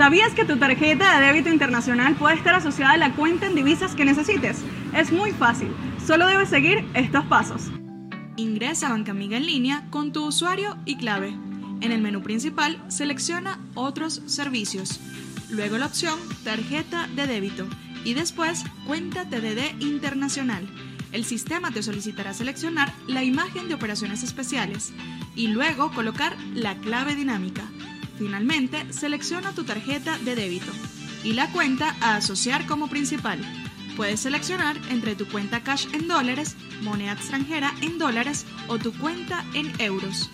¿Sabías que tu tarjeta de débito internacional puede estar asociada a la cuenta en divisas que necesites? Es muy fácil, solo debes seguir estos pasos. Ingresa a Bancamiga en línea con tu usuario y clave. En el menú principal, selecciona Otros servicios. Luego la opción Tarjeta de débito y después Cuenta TDD Internacional. El sistema te solicitará seleccionar la imagen de operaciones especiales y luego colocar la clave dinámica. Finalmente, selecciona tu tarjeta de débito y la cuenta a asociar como principal. Puedes seleccionar entre tu cuenta cash en dólares, moneda extranjera en dólares o tu cuenta en euros.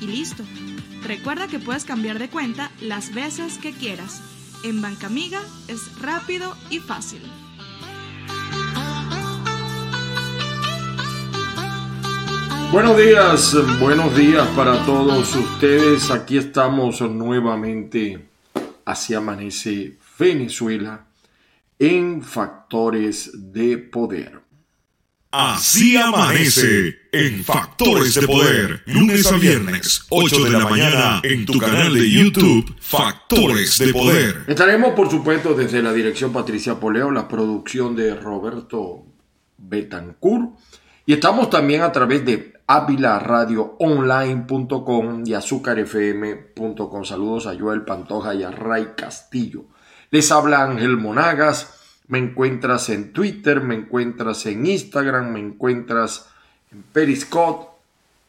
Y listo. Recuerda que puedes cambiar de cuenta las veces que quieras. En Banca Amiga es rápido y fácil. Buenos días, buenos días para todos ustedes. Aquí estamos nuevamente hacia Amanece Venezuela en Factores de Poder. Así amanece en Factores de Poder, lunes a viernes, 8 de la mañana, en tu canal de YouTube, Factores de Poder. Estaremos, por supuesto, desde la dirección Patricia Poleo, la producción de Roberto Betancourt, y estamos también a través de avilaradioonline.com y azúcarfm.com. Saludos a Joel Pantoja y a Ray Castillo. Les habla Ángel Monagas. Me encuentras en Twitter, me encuentras en Instagram, me encuentras en Periscope.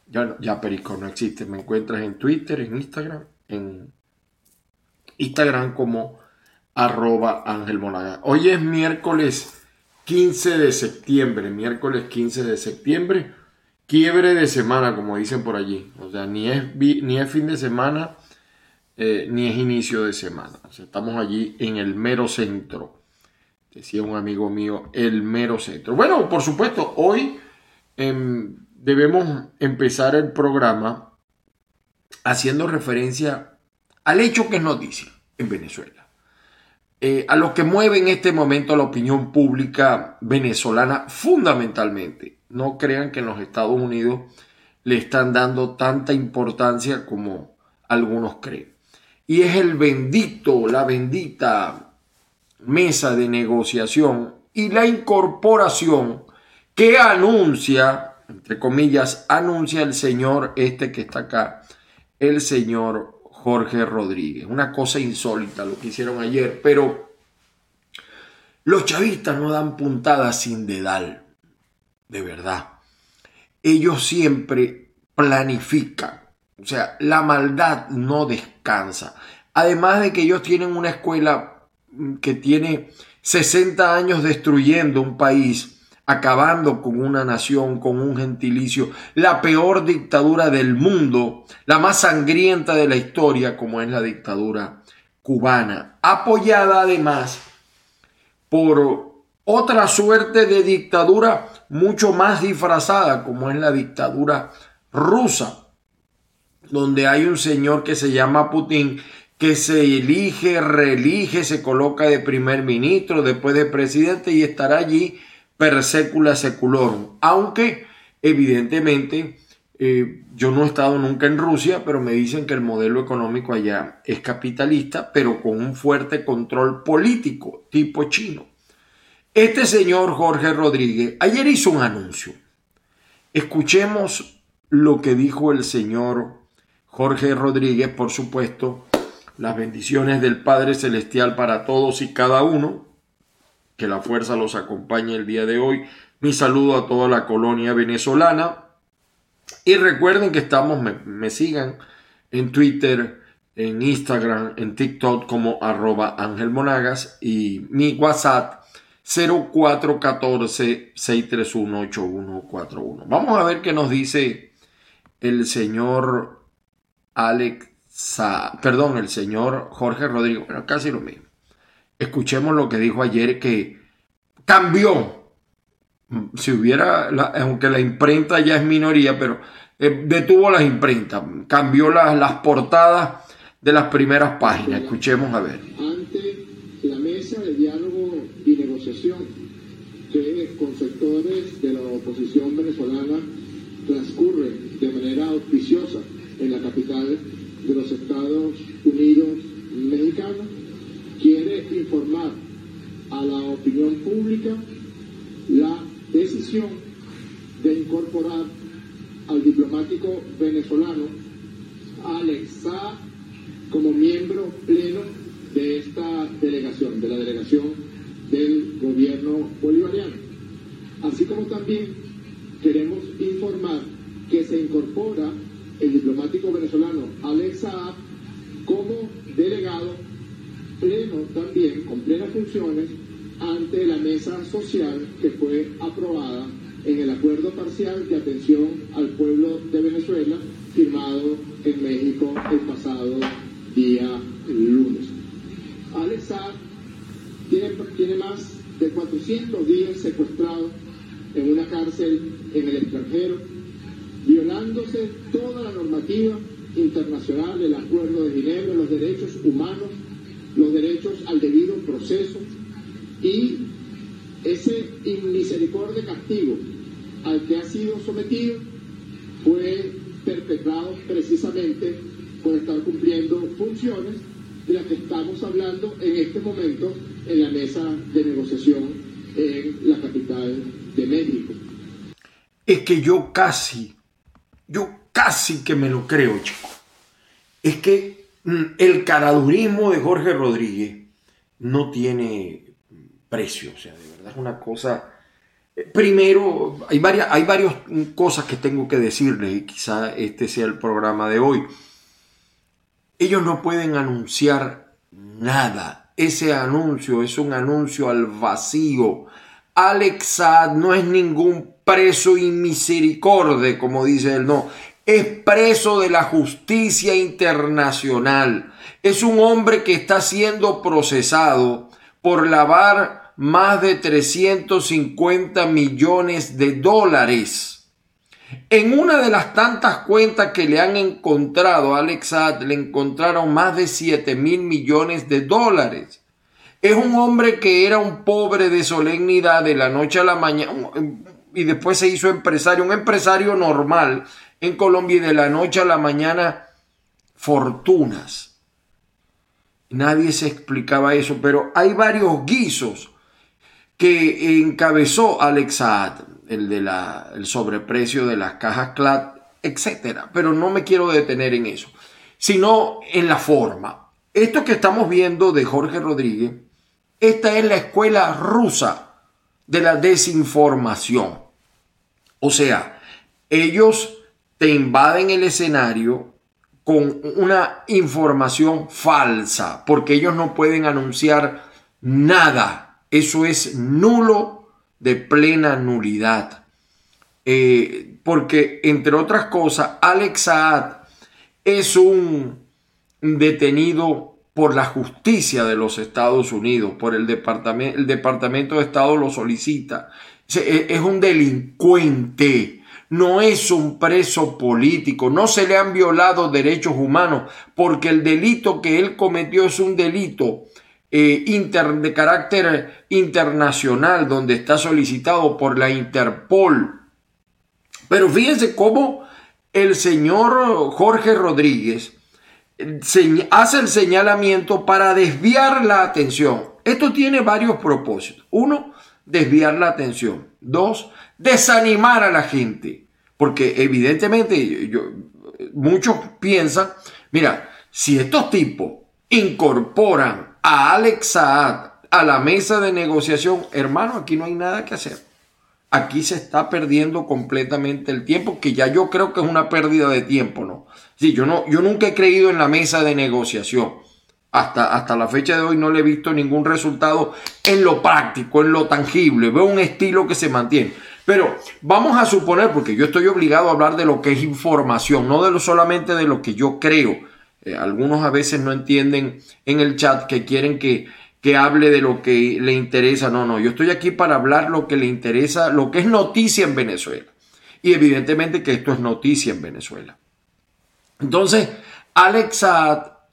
Ya, Periscope no existe. Me encuentras en Twitter, en Instagram, en Instagram como arroba Ángel Monagas. Hoy es miércoles 15 de septiembre, miércoles 15 de septiembre quiebre de semana, como dicen por allí. O sea, ni es, ni es fin de semana, eh, ni es inicio de semana. estamos allí en el mero centro. Decía un amigo mío, el mero centro. Bueno, por supuesto, hoy em, debemos empezar el programa haciendo referencia al hecho que es noticia en Venezuela. Eh, a lo que mueve en este momento la opinión pública venezolana fundamentalmente no crean que en los Estados Unidos le están dando tanta importancia como algunos creen. Y es el bendito, la bendita mesa de negociación y la incorporación que anuncia, entre comillas, anuncia el señor este que está acá, el señor Jorge Rodríguez. Una cosa insólita lo que hicieron ayer, pero los chavistas no dan puntadas sin dedal de verdad. Ellos siempre planifican. O sea, la maldad no descansa. Además de que ellos tienen una escuela que tiene 60 años destruyendo un país, acabando con una nación, con un gentilicio, la peor dictadura del mundo, la más sangrienta de la historia, como es la dictadura cubana, apoyada además por otra suerte de dictadura mucho más disfrazada, como es la dictadura rusa, donde hay un señor que se llama Putin, que se elige, reelige, se coloca de primer ministro, después de presidente y estará allí per secula seculorum. Aunque, evidentemente, eh, yo no he estado nunca en Rusia, pero me dicen que el modelo económico allá es capitalista, pero con un fuerte control político, tipo chino. Este señor Jorge Rodríguez ayer hizo un anuncio. Escuchemos lo que dijo el señor Jorge Rodríguez, por supuesto, las bendiciones del Padre Celestial para todos y cada uno. Que la fuerza los acompañe el día de hoy. Mi saludo a toda la colonia venezolana. Y recuerden que estamos, me, sigan en Twitter, en Instagram, en TikTok como arroba Ángel Monagas y mi WhatsApp 0414-631-8141. Vamos a ver qué nos dice el señor Alexa, perdón, el señor Jorge Rodrigo. Bueno, casi lo mismo. Escuchemos lo que dijo ayer que cambió. Si hubiera, aunque la imprenta ya es minoría, pero eh, detuvo las imprentas, cambió las, las portadas de las primeras páginas. Escuchemos a ver. Ante la mesa de diálogo que con sectores de la oposición venezolana transcurre de manera auspiciosa en la capital de los Estados Unidos mexicanos informar a la opinión pública la decisión de incorporar al diplomático venezolano Alex como miembro pleno de esta delegación, de la delegación del gobierno bolivariano. Así como también queremos informar que se incorpora el diplomático venezolano Alex Saab como delegado pleno también, con plenas funciones, ante la mesa social que fue aprobada en el acuerdo parcial de atención al pueblo de Venezuela firmado en México el pasado día lunes. Alex tiene, tiene más de 400 días secuestrado en una cárcel en el extranjero, violándose toda la normativa internacional, el Acuerdo de Ginebra, los derechos humanos, los derechos al debido proceso y ese inmisericordia castigo al que ha sido sometido fue perpetrado precisamente por estar cumpliendo funciones de las que estamos hablando en este momento en la mesa de negociación en la capital de. Es que yo casi, yo casi que me lo creo, chico. Es que mm, el caradurismo de Jorge Rodríguez no tiene precio, o sea, de verdad es una cosa... Eh, primero, hay varias, hay varias cosas que tengo que decirles y quizá este sea el programa de hoy. Ellos no pueden anunciar nada. Ese anuncio es un anuncio al vacío. Alex no es ningún preso y misericordia, como dice él, no. Es preso de la justicia internacional. Es un hombre que está siendo procesado por lavar más de 350 millones de dólares en una de las tantas cuentas que le han encontrado a Alex le encontraron más de 7 mil millones de dólares. Es un hombre que era un pobre de solemnidad de la noche a la mañana y después se hizo empresario, un empresario normal en Colombia y de la noche a la mañana fortunas. Nadie se explicaba eso, pero hay varios guisos que encabezó Alex Saad el de la, el sobreprecio de las cajas CLAD, etcétera. Pero no me quiero detener en eso, sino en la forma. Esto que estamos viendo de Jorge Rodríguez, esta es la escuela rusa de la desinformación. O sea, ellos te invaden el escenario con una información falsa, porque ellos no pueden anunciar nada. Eso es nulo de plena nulidad. Eh, porque, entre otras cosas, Alex Saad es un detenido por la justicia de los Estados Unidos, por el Departamento, el Departamento de Estado lo solicita. E, es un delincuente, no es un preso político, no se le han violado derechos humanos, porque el delito que él cometió es un delito eh, de carácter internacional, donde está solicitado por la Interpol. Pero fíjense cómo el señor Jorge Rodríguez hace el señalamiento para desviar la atención. Esto tiene varios propósitos. Uno, desviar la atención. Dos, desanimar a la gente. Porque evidentemente muchos piensan, mira, si estos tipos incorporan a Alex Saad a la mesa de negociación, hermano, aquí no hay nada que hacer. Aquí se está perdiendo completamente el tiempo, que ya yo creo que es una pérdida de tiempo, ¿no? Sí, yo no, yo nunca he creído en la mesa de negociación. Hasta, hasta la fecha de hoy no le he visto ningún resultado en lo práctico, en lo tangible. Veo un estilo que se mantiene. Pero vamos a suponer, porque yo estoy obligado a hablar de lo que es información, no de lo solamente de lo que yo creo. Eh, algunos a veces no entienden en el chat que quieren que, que hable de lo que le interesa. No, no, yo estoy aquí para hablar lo que le interesa, lo que es noticia en Venezuela. Y evidentemente que esto es noticia en Venezuela. Entonces, Alex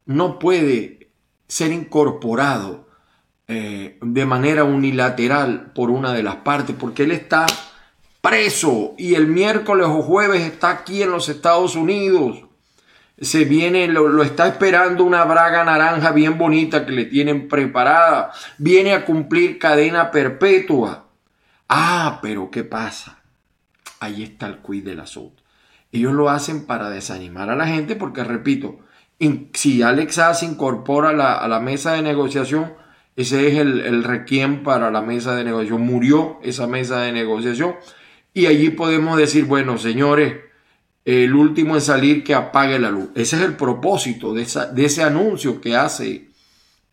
no puede ser incorporado eh, de manera unilateral por una de las partes, porque él está preso y el miércoles o jueves está aquí en los Estados Unidos. se viene, lo, está esperando una braga naranja bien bonita que le tienen preparada, viene a cumplir cadena perpetua. Ah, pero ¿qué pasa? Ahí está el quid del asunto. Ellos lo hacen para desanimar a la gente porque, repito, si Alex se incorpora a la, mesa de negociación, ese es el, requiem para la mesa de negociación. Murió esa mesa de negociación y allí podemos decir, bueno, señores, el último en salir que apague la luz. Ese es el propósito de, ese anuncio que hace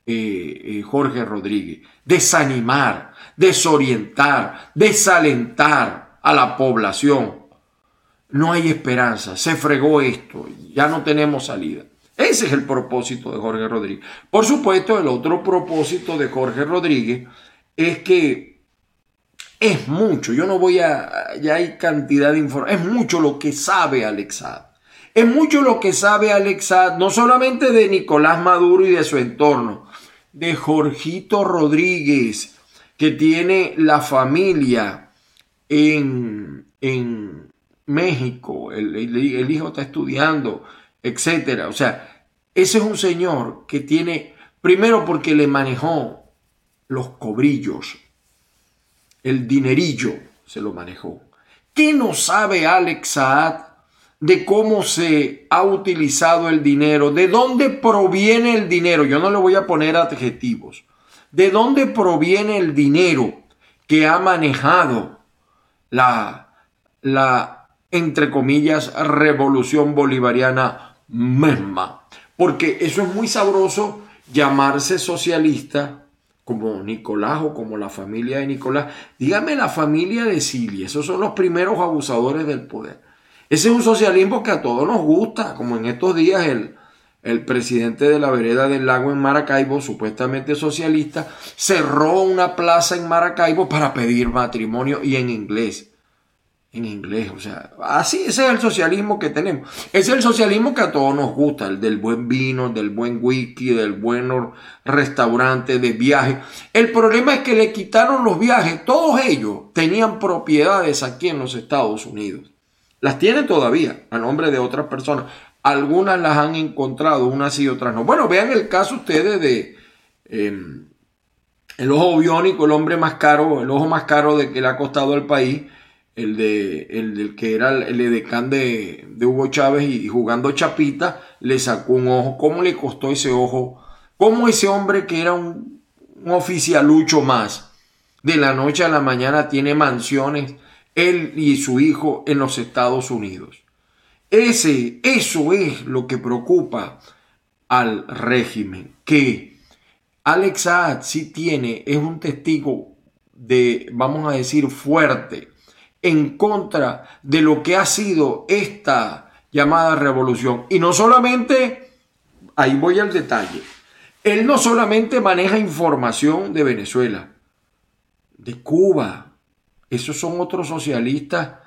eh, eh, Jorge Rodríguez. Desanimar, desorientar, desalentar a la población. No hay esperanza, se fregó esto, ya no tenemos salida. Ese es el propósito de Jorge Rodríguez. Por supuesto, el otro propósito de Jorge Rodríguez es que es mucho, yo no voy a, ya hay cantidad de información, es mucho lo que sabe Alexad. Es mucho lo que sabe Alexad, no solamente de Nicolás Maduro y de su entorno, de Jorgito Rodríguez, que tiene la familia en, en México, el, hijo está estudiando, etcétera. O sea, ese es un señor que tiene, primero porque le manejó los cobrillos, el dinerillo se lo manejó. ¿Qué no sabe Alex Saad de cómo se ha utilizado el dinero? ¿De dónde proviene el dinero? Yo no le voy a poner adjetivos. ¿De dónde proviene el dinero que ha manejado la, la entre comillas, revolución bolivariana misma? Porque eso es muy sabroso llamarse socialista como Nicolás o como la familia de Nicolás. Dígame la familia de Silvia, esos son los primeros abusadores del poder. Ese es un socialismo que a todos nos gusta, como en estos días el, el presidente de la vereda del lago en Maracaibo, supuestamente socialista, cerró una plaza en Maracaibo para pedir matrimonio y en inglés en inglés. O sea, así ese es el socialismo que tenemos. Es el socialismo que a todos nos gusta, el del buen vino, del buen whisky, del buen restaurante, de viaje. El problema es que le quitaron los viajes. Todos ellos tenían propiedades aquí en los Estados Unidos. Las tienen todavía a nombre de otras personas. Algunas las han encontrado, unas y otras no. Bueno, vean el caso ustedes de em, el ojo biónico, el hombre más caro, el ojo más caro de que le ha costado al país el, de, el del que era el edecán de, Hugo Chávez y, jugando chapita, le sacó un ojo. ¿Cómo le costó ese ojo? ¿Cómo ese hombre que era un, un oficialucho más, de la noche a la mañana tiene mansiones, él y su hijo en los Estados Unidos? Ese, eso es lo que preocupa al régimen, que Alex Saad sí tiene, es un testigo de, vamos a decir, fuerte en contra de lo que ha sido esta llamada revolución. Y no solamente, ahí voy al detalle, él no solamente maneja información de Venezuela, de Cuba, esos son otros socialistas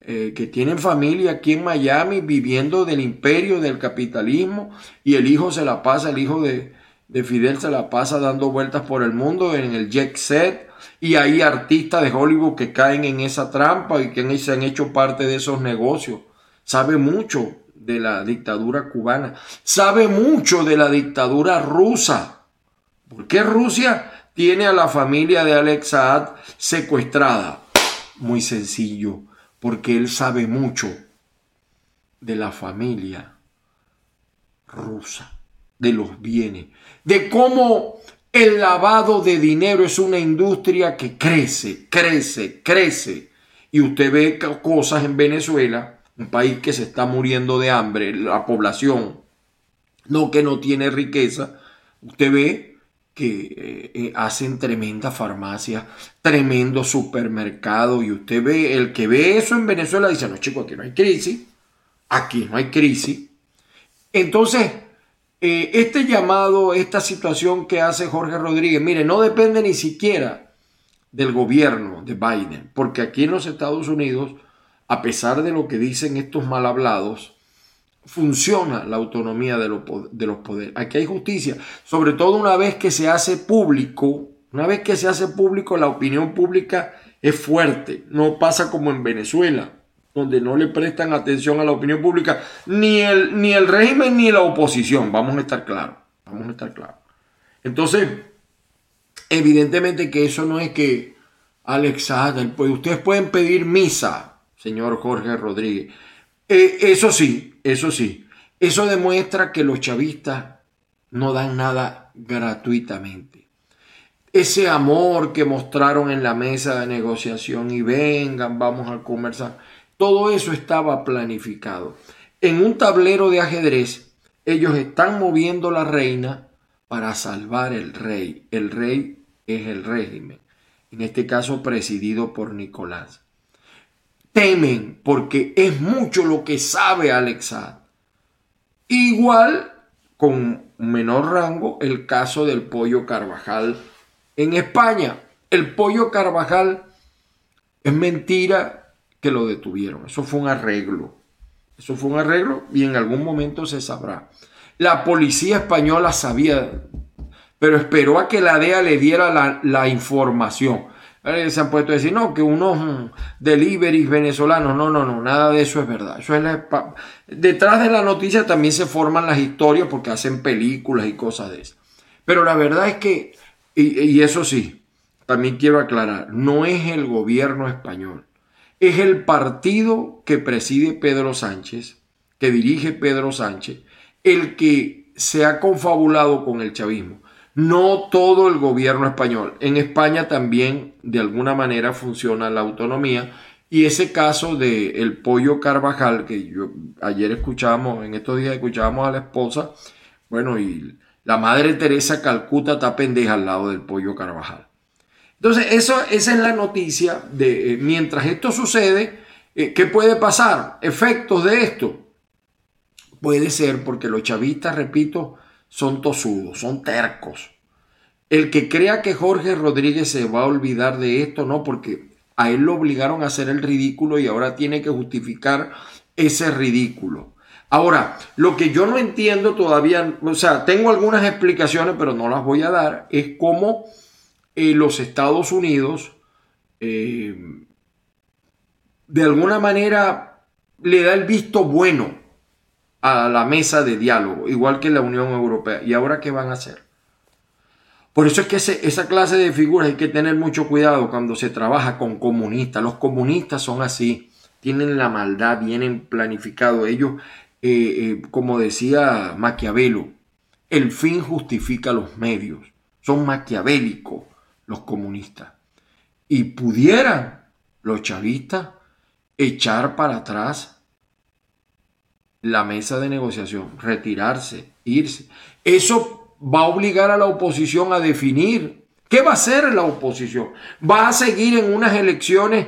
eh, que tienen familia aquí en Miami viviendo del imperio, del capitalismo, y el hijo se la pasa, el hijo de, de Fidel se la pasa dando vueltas por el mundo en el jet set, y hay artistas de Hollywood que caen en esa trampa y que se han hecho parte de esos negocios. Sabe mucho de la dictadura cubana. Sabe mucho de la dictadura rusa. ¿Por qué Rusia tiene a la familia de Alex Saad secuestrada? Muy sencillo, porque él sabe mucho de la familia rusa, de los bienes, de cómo el lavado de dinero es una industria que crece, crece, crece. Y usted ve cosas en Venezuela, un país que se está muriendo de hambre, la población, no que no tiene riqueza, usted ve que eh, eh, hacen tremendas farmacias, tremendo supermercado, y usted ve, el que ve eso en Venezuela dice, no chicos, aquí no hay crisis, aquí no hay crisis. Entonces, eh, este llamado, esta situación que hace Jorge Rodríguez, mire, no depende ni siquiera del gobierno de Biden, porque aquí en los Estados Unidos, a pesar de lo que dicen estos mal hablados, funciona la autonomía de, de los poderes. Aquí hay justicia, sobre todo una vez que se hace público, una vez que se hace público, la opinión pública es fuerte, no pasa como en Venezuela, donde no le prestan atención a la opinión pública, ni el, ni el régimen ni la oposición, vamos a estar claros, vamos a estar claros. Entonces, evidentemente que eso no es que Alex pues ustedes pueden pedir misa, señor Jorge Rodríguez. Eh, eso sí, eso sí, eso demuestra que los chavistas no dan nada gratuitamente. Ese amor que mostraron en la mesa de negociación y vengan, vamos a conversar, todo eso estaba planificado. En un tablero de ajedrez, ellos están moviendo la reina para salvar el rey. El rey es el régimen, en este caso presidido por Nicolás. Temen porque es mucho lo que sabe Alexad. Igual, con menor rango, el caso del pollo Carvajal en España. El pollo Carvajal es mentira que lo detuvieron. Eso fue un arreglo. Eso fue un arreglo y en algún momento se sabrá. La policía española sabía, pero esperó a que la DEA le diera la, información. Se han puesto a decir, no, que unos mm, deliveries venezolanos, no, no, no, nada de eso es verdad. Detrás de la noticia también se forman las historias porque hacen películas y cosas de eso. Pero la verdad es que, y eso sí, también quiero aclarar, no es el gobierno español es el partido que preside Pedro Sánchez, que dirige Pedro Sánchez, el que se ha confabulado con el chavismo. No todo el gobierno español. En España también de alguna manera funciona la autonomía y ese caso de el pollo Carvajal, que yo ayer escuchamos, en estos días escuchábamos a la esposa, bueno, y la madre Teresa Calcuta está pendeja al lado del pollo Carvajal. Entonces, eso, esa es la noticia de eh, mientras esto sucede, eh, ¿qué puede pasar? Efectos de esto. Puede ser porque los chavistas, repito, son tosudos, son tercos. El que crea que Jorge Rodríguez se va a olvidar de esto, no, porque a él lo obligaron a hacer el ridículo y ahora tiene que justificar ese ridículo. Ahora, lo que yo no entiendo todavía, o sea, tengo algunas explicaciones, pero no las voy a dar, es cómo eh, los Estados Unidos eh, de alguna manera le da el visto bueno a la mesa de diálogo, igual que la Unión Europea. ¿Y ahora qué van a hacer? Por eso es que esa clase de figuras hay que tener mucho cuidado cuando se trabaja con comunistas. Los comunistas son así, tienen la maldad, vienen planificados. Ellos, eh, como decía Maquiavelo, el fin justifica los medios. Son maquiavélicos los comunistas. Y pudieran los chavistas echar para atrás la mesa de negociación, retirarse, irse. Eso va a obligar a la oposición a definir qué va a hacer la oposición. Va a seguir en unas elecciones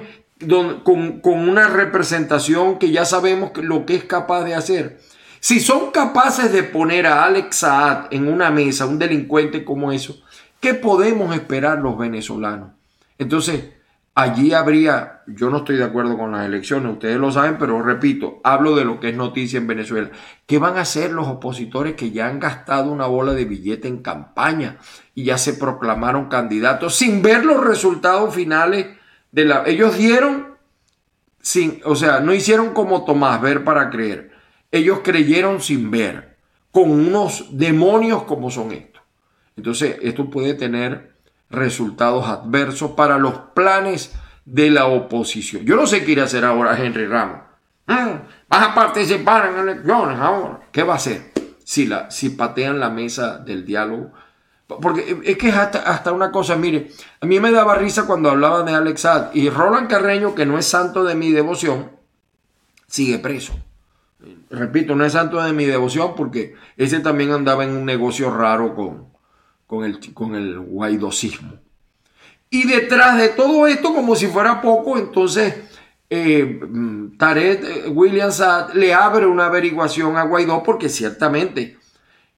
con, una representación que ya sabemos lo que es capaz de hacer. Si son capaces de poner a Alex Saad en una mesa, un delincuente como eso, ¿Qué podemos esperar los venezolanos? Entonces, allí habría, yo no estoy de acuerdo con las elecciones, ustedes lo saben, pero repito, hablo de lo que es noticia en Venezuela. ¿Qué van a hacer los opositores que ya han gastado una bola de billete en campaña y ya se proclamaron candidatos sin ver los resultados finales de la... Ellos dieron sin, o sea, no hicieron como Tomás, ver para creer. Ellos creyeron sin ver, con unos demonios como son estos. Entonces, esto puede tener resultados adversos para los planes de la oposición. Yo no sé qué irá a hacer ahora Henry Ramos. Ah, vas a participar en elecciones ahora. ¿Qué va a hacer si, la, si patean la mesa del diálogo? Porque es que es hasta, una cosa, mire, a mí me daba risa cuando hablaban de Alex y Roland Carreño, que no es santo de mi devoción, sigue preso. Repito, no es santo de mi devoción porque ese también andaba en un negocio raro con, con el, con el guaidosismo. Y detrás de todo esto, como si fuera poco, entonces eh, Tarek eh, Williams le abre una averiguación a Guaidó porque ciertamente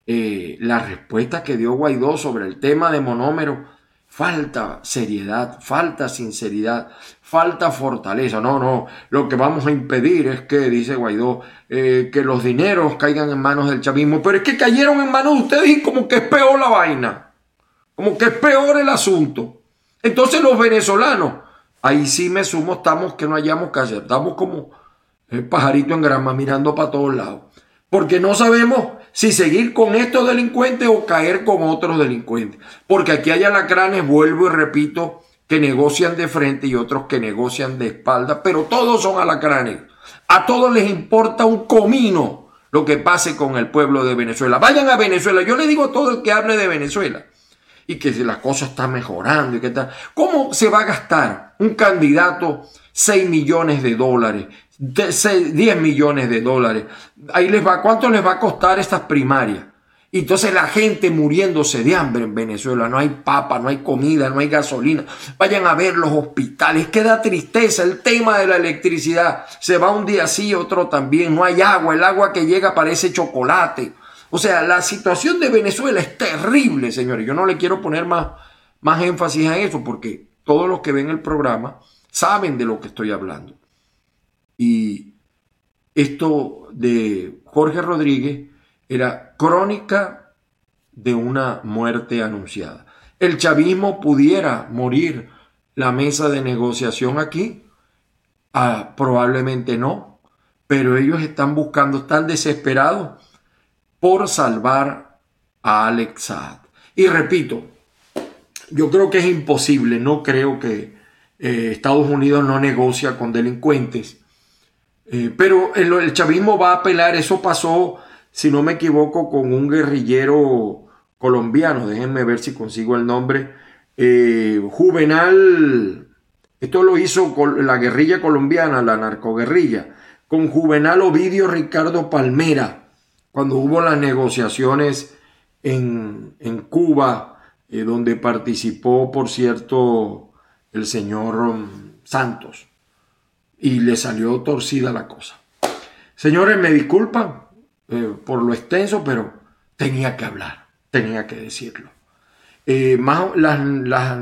eh, la respuesta que dio Guaidó sobre el tema de monómero, falta seriedad, falta sinceridad, falta fortaleza. No, no, lo que vamos a impedir es que, dice Guaidó, que los dineros caigan en manos del chavismo. Pero es que cayeron en manos de ustedes y como que es peor la vaina. Como que es peor el asunto. Entonces los venezolanos, ahí sí me sumo, estamos que no hayamos que hacer. Estamos como, el pajarito en grama mirando para todos lados. Porque no sabemos si seguir con estos delincuentes o caer con otros delincuentes. Porque aquí hay alacranes, vuelvo y repito, que negocian de frente y otros que negocian de espalda, pero todos son alacranes. A todos les importa un comino lo que pase con el pueblo de Venezuela. Vayan a Venezuela. Yo le digo a todo el que hable de Venezuela y que la cosa está mejorando y que tal. ¿Cómo se va a gastar un candidato 6 millones de dólares, 10 millones de dólares? Ahí les va, ¿cuánto les va a costar estas primarias? Y entonces la gente muriéndose de hambre en Venezuela, no hay papa, no hay comida, no hay gasolina. Vayan a ver los hospitales, queda tristeza el tema de la electricidad. Se va un día así, otro también, no hay agua, el agua que llega parece chocolate. O sea, la situación de Venezuela es terrible, señores. Yo no le quiero poner más, más énfasis a eso porque todos los que ven el programa saben de lo que estoy hablando. Y esto de Jorge Rodríguez era crónica de una muerte anunciada. El chavismo pudiera morir la mesa de negociación aquí, ah, probablemente no, pero ellos están buscando, están desesperados por salvar a Alex Saad. Y repito, yo creo que es imposible, no creo que eh, Estados Unidos no negocia con delincuentes, eh, pero el, chavismo va a apelar, eso pasó, si no me equivoco, con un guerrillero colombiano, déjenme ver si consigo el nombre, eh, Juvenal, esto lo hizo la guerrilla colombiana, la narcoguerrilla, con Juvenal Ovidio Ricardo Palmera cuando hubo las negociaciones en, Cuba, eh, donde participó, por cierto, el señor um, Santos, y le salió torcida la cosa. Señores, me disculpan eh, por lo extenso, pero tenía que hablar, tenía que decirlo. Eh, más, las, las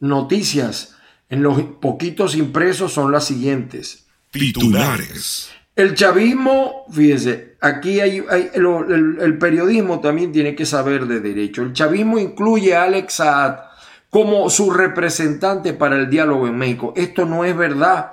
noticias en los poquitos impresos son las siguientes. Titulares. El chavismo, fíjese, aquí hay, el, periodismo también tiene que saber de derecho. El chavismo incluye a Alex Saad como su representante para el diálogo en México. Esto no es verdad.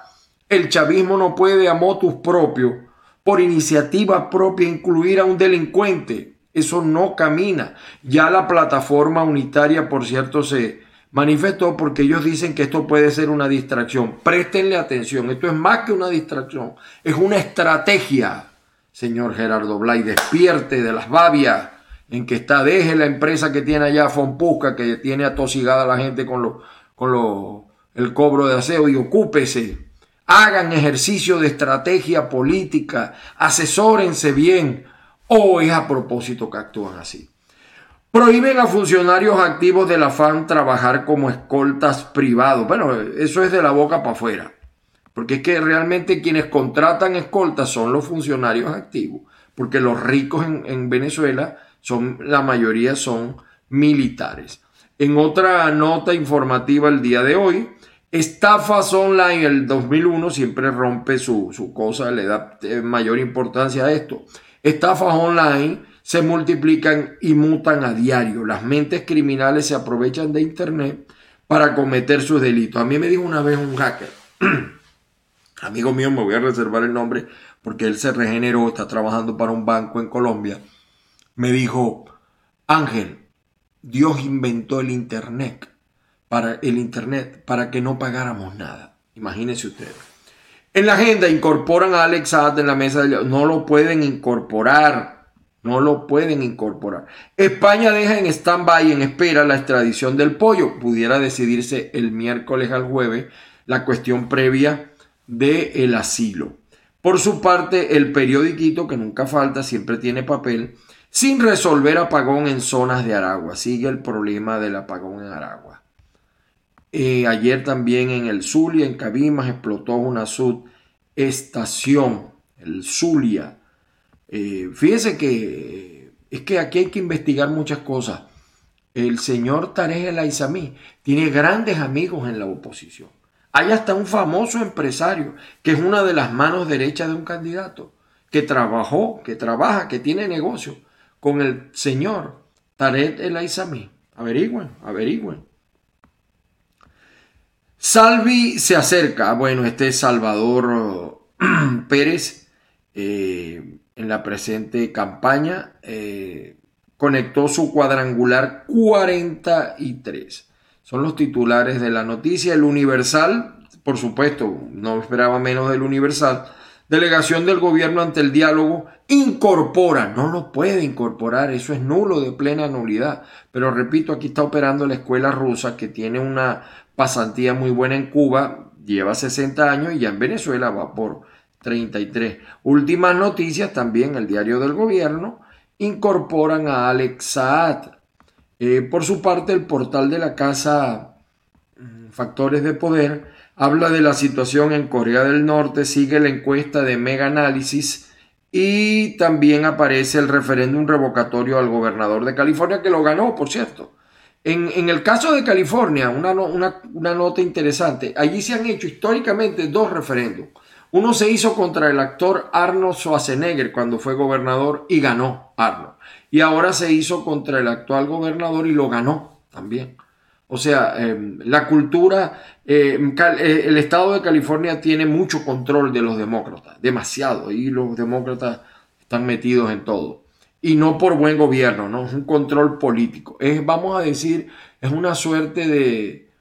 El chavismo no puede a motus propio, por iniciativa propia, incluir a un delincuente. Eso no camina. Ya la plataforma unitaria, por cierto, se, manifestó porque ellos dicen que esto puede ser una distracción. Préstenle atención, esto es más que una distracción, es una estrategia, señor Gerardo Blay, despierte de las babias en que está, deje la empresa que tiene allá Fonpusca, que tiene atosigada a la gente con, lo, con lo, el cobro de aseo y ocúpese. Hagan ejercicio de estrategia política, asesórense bien, o es a propósito que actúan así. Prohíben a funcionarios activos de la FAN trabajar como escoltas privados. Bueno, eso es de la boca para afuera. Porque es que realmente quienes contratan escoltas son los funcionarios activos. Porque los ricos en, Venezuela son, la mayoría son militares. En otra nota informativa el día de hoy, estafas online, el 2001 siempre rompe su, su cosa, le da eh, mayor importancia a esto. Estafas online se multiplican y mutan a diario. Las mentes criminales se aprovechan de Internet para cometer sus delitos. A mí me dijo una vez un hacker, amigo mío, me voy a reservar el nombre porque él se regeneró, está trabajando para un banco en Colombia, me dijo, Ángel, Dios inventó el Internet para el Internet para que no pagáramos nada. Imagínense ustedes. En la agenda incorporan a Alex Saad en la mesa, de... no lo pueden incorporar no lo pueden incorporar. España deja en stand-by, en espera, la extradición del pollo. Pudiera decidirse el miércoles al jueves la cuestión previa del el asilo. Por su parte, el periodiquito, que nunca falta, siempre tiene papel, sin resolver apagón en zonas de Aragua. Sigue el problema del apagón en Aragua. Eh, ayer también en el Zulia, en Cabimas, explotó una subestación, el Zulia eh, fíjese que es que aquí hay que investigar muchas cosas. El señor Tarek El Aizami tiene grandes amigos en la oposición. Hay hasta un famoso empresario que es una de las manos derechas de un candidato, que trabajó, que trabaja, que tiene negocio con el señor Tarek El Aizami. Averigüen, averigüen. Salvi se acerca. Bueno, este es Salvador Pérez eh, en la presente campaña eh, conectó su cuadrangular 43. Son los titulares de la noticia. El Universal, por supuesto, no esperaba menos del Universal. Delegación del gobierno ante el diálogo incorpora, no lo puede incorporar, eso es nulo de plena nulidad. Pero repito, aquí está operando la escuela rusa que tiene una pasantía muy buena en Cuba, lleva 60 años y ya en Venezuela va por 33. Últimas noticias también, el diario del gobierno, incorporan a Alex Saad. Eh, por su parte, el portal de la casa mm, Factores de Poder habla de la situación en Corea del Norte, sigue la encuesta de Mega Análisis y también aparece el referéndum revocatorio al gobernador de California, que lo ganó, por cierto. En, el caso de California, una, nota interesante, allí se han hecho históricamente dos referéndums. Uno se hizo contra el actor Arnold Schwarzenegger cuando fue gobernador y ganó Arnold. Y ahora se hizo contra el actual gobernador y lo ganó también. O sea, em, la cultura, eh, eh, el estado de California tiene mucho control de los demócratas, demasiado, y los demócratas están metidos en todo y no por buen gobierno, ¿no? Es un control político. Es, vamos a decir, es una suerte de,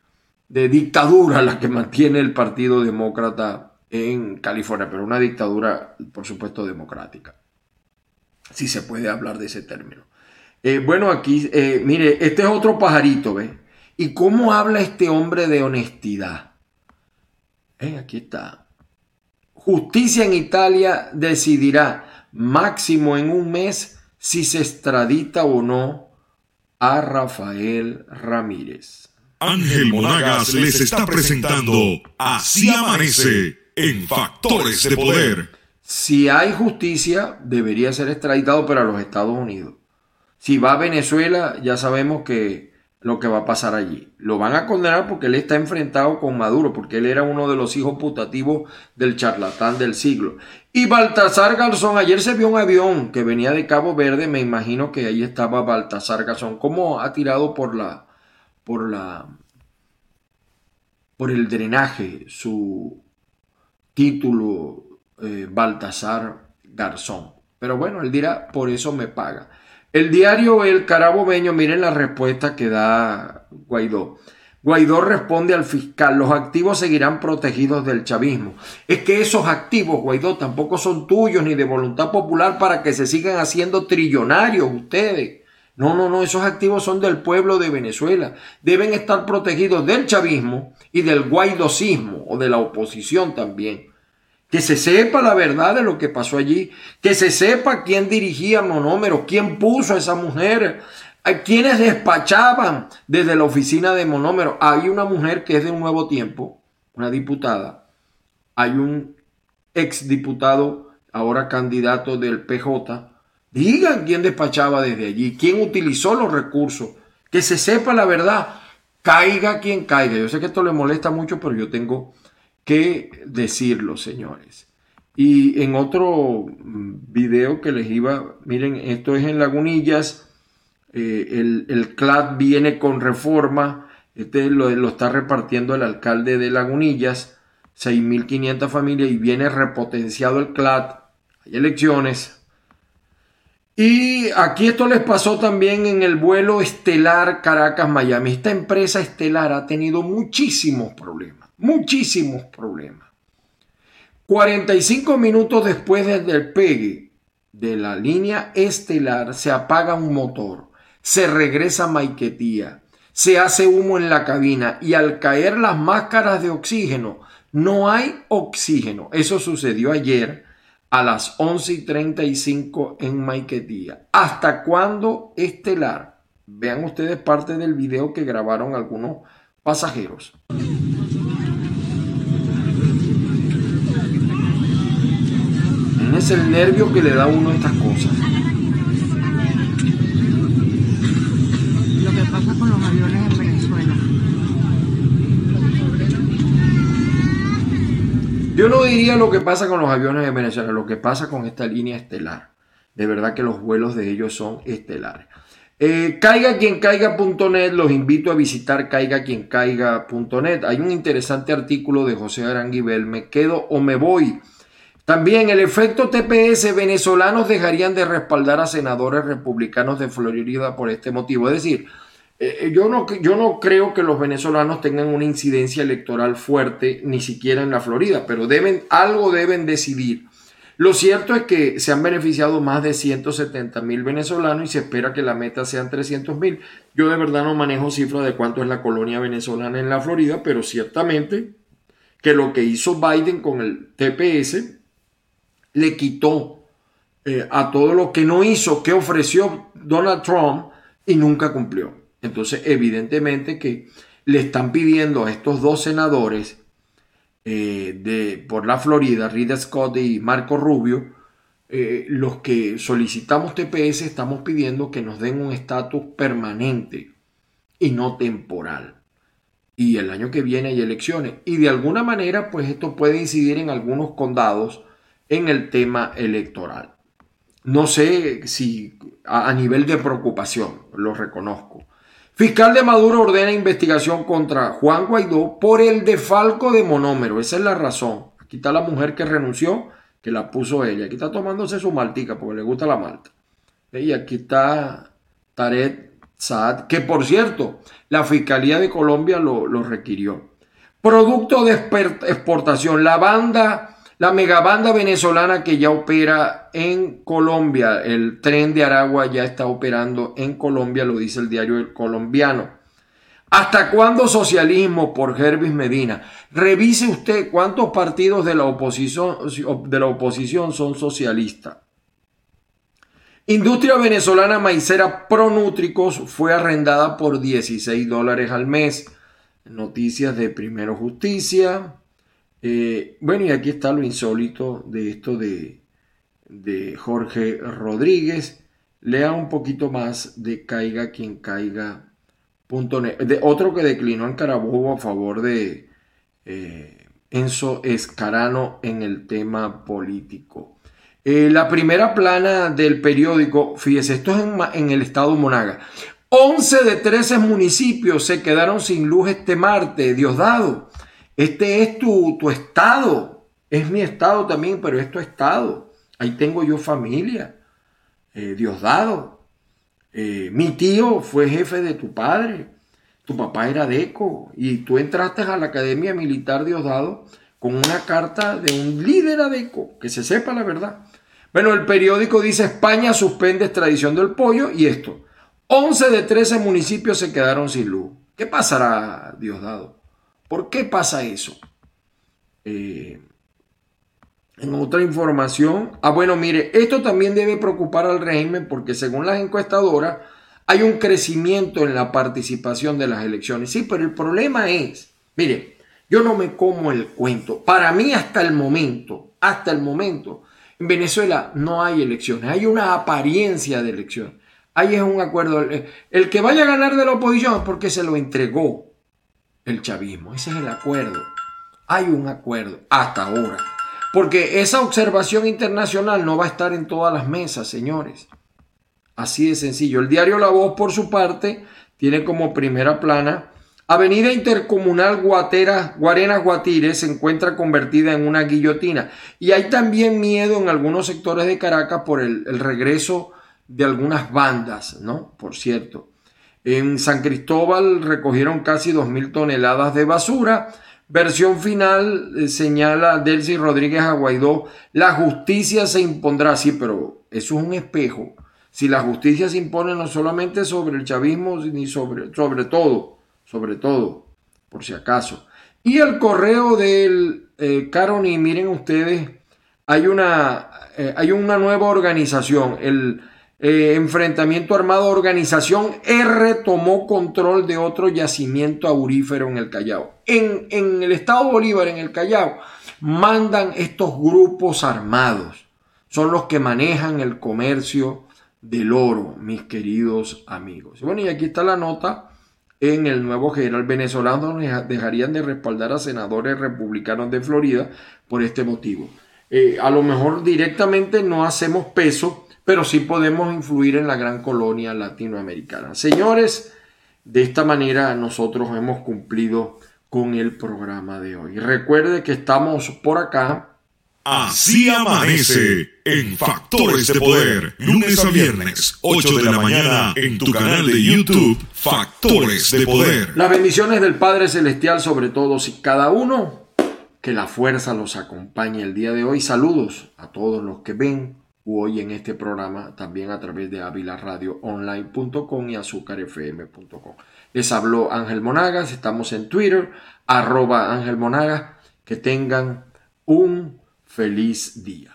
de dictadura la que mantiene el Partido Demócrata en California, pero una dictadura, por supuesto, democrática. Si se puede hablar de ese término. Eh, bueno, aquí, eh, mire, este es otro pajarito, ¿ve? ¿Y cómo habla este hombre de honestidad? Eh, aquí está. Justicia en Italia decidirá máximo en un mes si se extradita o no a Rafael Ramírez. Ángel Monagas les está presentando Así amanece en Factores de Poder. Si hay justicia, debería ser extraditado para los Estados Unidos. Si va a Venezuela, ya sabemos que lo que va a pasar allí. Lo van a condenar porque él está enfrentado con Maduro, porque él era uno de los hijos putativos del charlatán del siglo. Y Baltasar Garzón, ayer se vio un avión que venía de Cabo Verde, me imagino que ahí estaba Baltasar Garzón, ¿cómo ha tirado por la, por la, por el drenaje su título eh, Baltasar Garzón? Pero bueno, él dirá, por eso me paga. El diario El Carabobeño, miren la respuesta que da Guaidó. Guaidó responde al fiscal, los activos seguirán protegidos del chavismo. Es que esos activos, Guaidó, tampoco son tuyos ni de voluntad popular para que se sigan haciendo trillonarios ustedes. No, no, no, esos activos son del pueblo de Venezuela. Deben estar protegidos del chavismo y del guaidocismo o de la oposición también que se sepa la verdad de lo que pasó allí, que se sepa quién dirigía Monómero, quién puso a esa mujer, a quienes despachaban desde la oficina de Monómero. Hay una mujer que es de un nuevo tiempo, una diputada, hay un exdiputado, ahora candidato del PJ. Digan quién despachaba desde allí, quién utilizó los recursos, que se sepa la verdad, caiga quien caiga. Yo sé que esto le molesta mucho, pero yo tengo que decirlo, señores. Y en otro mm, video que les iba, miren, esto es en Lagunillas, eh, el, el, CLAD viene con reforma, este lo, lo está repartiendo el alcalde de Lagunillas, 6.500 familias y viene repotenciado el CLAD, hay elecciones. Y aquí esto les pasó también en el vuelo estelar Caracas-Miami. Esta empresa estelar ha tenido muchísimos problemas muchísimos problemas. 45 minutos después del pegue de la línea estelar se apaga un motor, se regresa Maiquetía, se hace humo en la cabina y al caer las máscaras de oxígeno no hay oxígeno. Eso sucedió ayer a las 11 y 35 en Maiquetía. ¿Hasta cuándo estelar? Vean ustedes parte del video que grabaron algunos pasajeros. es el nervio que le da a uno estas cosas. Lo que pasa con los aviones en Venezuela. Yo no diría lo que pasa con los aviones en Venezuela, lo que pasa con esta línea estelar. De verdad que los vuelos de ellos son estelares. Eh, caiga quien caiga.net, los invito a visitar caiga quien caiga.net. Hay un interesante artículo de José Aranguibel, Me quedo o me voy También el efecto TPS, venezolanos dejarían de respaldar a senadores republicanos de Florida por este motivo. Es decir, eh, eh, yo, no, yo no creo que los venezolanos tengan una incidencia electoral fuerte, ni siquiera en la Florida, pero deben, algo deben decidir. Lo cierto es que se han beneficiado más de 170 mil venezolanos y se espera que la meta sean 300 mil. Yo de verdad no manejo cifras de cuánto es la colonia venezolana en la Florida, pero ciertamente que lo que hizo Biden con el TPS le quitó eh, a todo lo que no hizo, que ofreció Donald Trump y nunca cumplió. Entonces, evidentemente que le están pidiendo a estos dos senadores eh, de, por la Florida, Rita Scott y Marco Rubio, eh, los que solicitamos TPS estamos pidiendo que nos den un estatus permanente y no temporal. Y el año que viene hay elecciones. Y de alguna manera, pues esto puede incidir en algunos condados en el tema electoral. No sé si a, nivel de preocupación, lo reconozco. Fiscal de Maduro ordena investigación contra Juan Guaidó por el defalco de monómero. Esa es la razón. Aquí está la mujer que renunció, que la puso ella. Aquí está tomándose su maltica porque le gusta la malta. Y aquí está Taret Saad, que por cierto, la Fiscalía de Colombia lo, lo requirió. Producto de exportación. La banda la megabanda venezolana que ya opera en Colombia, el tren de Aragua ya está operando en Colombia, lo dice el diario Colombiano. ¿Hasta cuándo socialismo por Hervis Medina? Revise usted cuántos partidos de la oposición, de la oposición son socialistas. Industria venezolana maicera Pronútricos fue arrendada por 16 dólares al mes. Noticias de Primero Justicia. Eh, bueno, y aquí está lo insólito de esto de, de Jorge Rodríguez. Lea un poquito más de Caiga quien caiga. De otro que declinó en Carabobo a favor de eh, Enzo Escarano en el tema político. Eh, la primera plana del periódico, fíjese, esto es en, en el estado Monaga. 11 de 13 municipios se quedaron sin luz este martes, Diosdado. Este es tu, tu estado. Es mi estado también, pero es tu estado. Ahí tengo yo familia. Eh, Diosdado. Eh, mi tío fue jefe de tu padre. Tu papá era deco. Y tú entraste a la Academia Militar Diosdado con una carta de un líder adeco. Que se sepa la verdad. Bueno, el periódico dice España suspende extradición del pollo y esto. 11 de 13 municipios se quedaron sin luz. ¿Qué pasará, Diosdado? ¿Por qué pasa eso? Eh, en otra información, ah bueno, mire, esto también debe preocupar al régimen porque según las encuestadoras hay un crecimiento en la participación de las elecciones. Sí, pero el problema es, mire, yo no me como el cuento. Para mí hasta el momento, hasta el momento, en Venezuela no hay elecciones, hay una apariencia de elección. Ahí es un acuerdo. El que vaya a ganar de la oposición es porque se lo entregó el chavismo. Ese es el acuerdo. Hay un acuerdo hasta ahora. Porque esa observación internacional no va a estar en todas las mesas, señores. Así de sencillo. El diario La Voz, por su parte, tiene como primera plana Avenida Intercomunal Guatera, Guarenas Guatire se encuentra convertida en una guillotina. Y hay también miedo en algunos sectores de Caracas por el, el regreso de algunas bandas, ¿no? Por cierto. En San Cristóbal recogieron casi 2.000 toneladas de basura. Versión final eh, señala Delcy Rodríguez a Guaidó, la justicia se impondrá, sí, pero eso es un espejo. Si la justicia se impone no solamente sobre el chavismo, ni sobre, sobre todo, sobre todo, por si acaso. Y el correo del eh, Caroni, miren ustedes, hay una, eh, hay una nueva organización, el eh, enfrentamiento armado, organización R tomó control de otro yacimiento aurífero en el Callao. En, en el estado Bolívar, en el Callao, mandan estos grupos armados. Son los que manejan el comercio del oro, mis queridos amigos. Bueno, y aquí está la nota en el nuevo general venezolano dejarían de respaldar a senadores republicanos de Florida por este motivo. Eh, a lo mejor directamente no hacemos peso pero sí podemos influir en la gran colonia latinoamericana. Señores, de esta manera nosotros hemos cumplido con el programa de hoy. Recuerde que estamos por acá Así amanece en Factores de Poder, lunes a viernes, 8 de la mañana, en tu canal de YouTube, Factores de Poder. Las bendiciones del Padre Celestial sobre todos y cada uno, que la fuerza los acompañe el día de hoy. Saludos a todos los que ven hoy en este programa, también a través de avilaradioonline.com y azúcarfm.com. Les habló Ángel Monagas, estamos en Twitter, arroba que tengan un feliz día.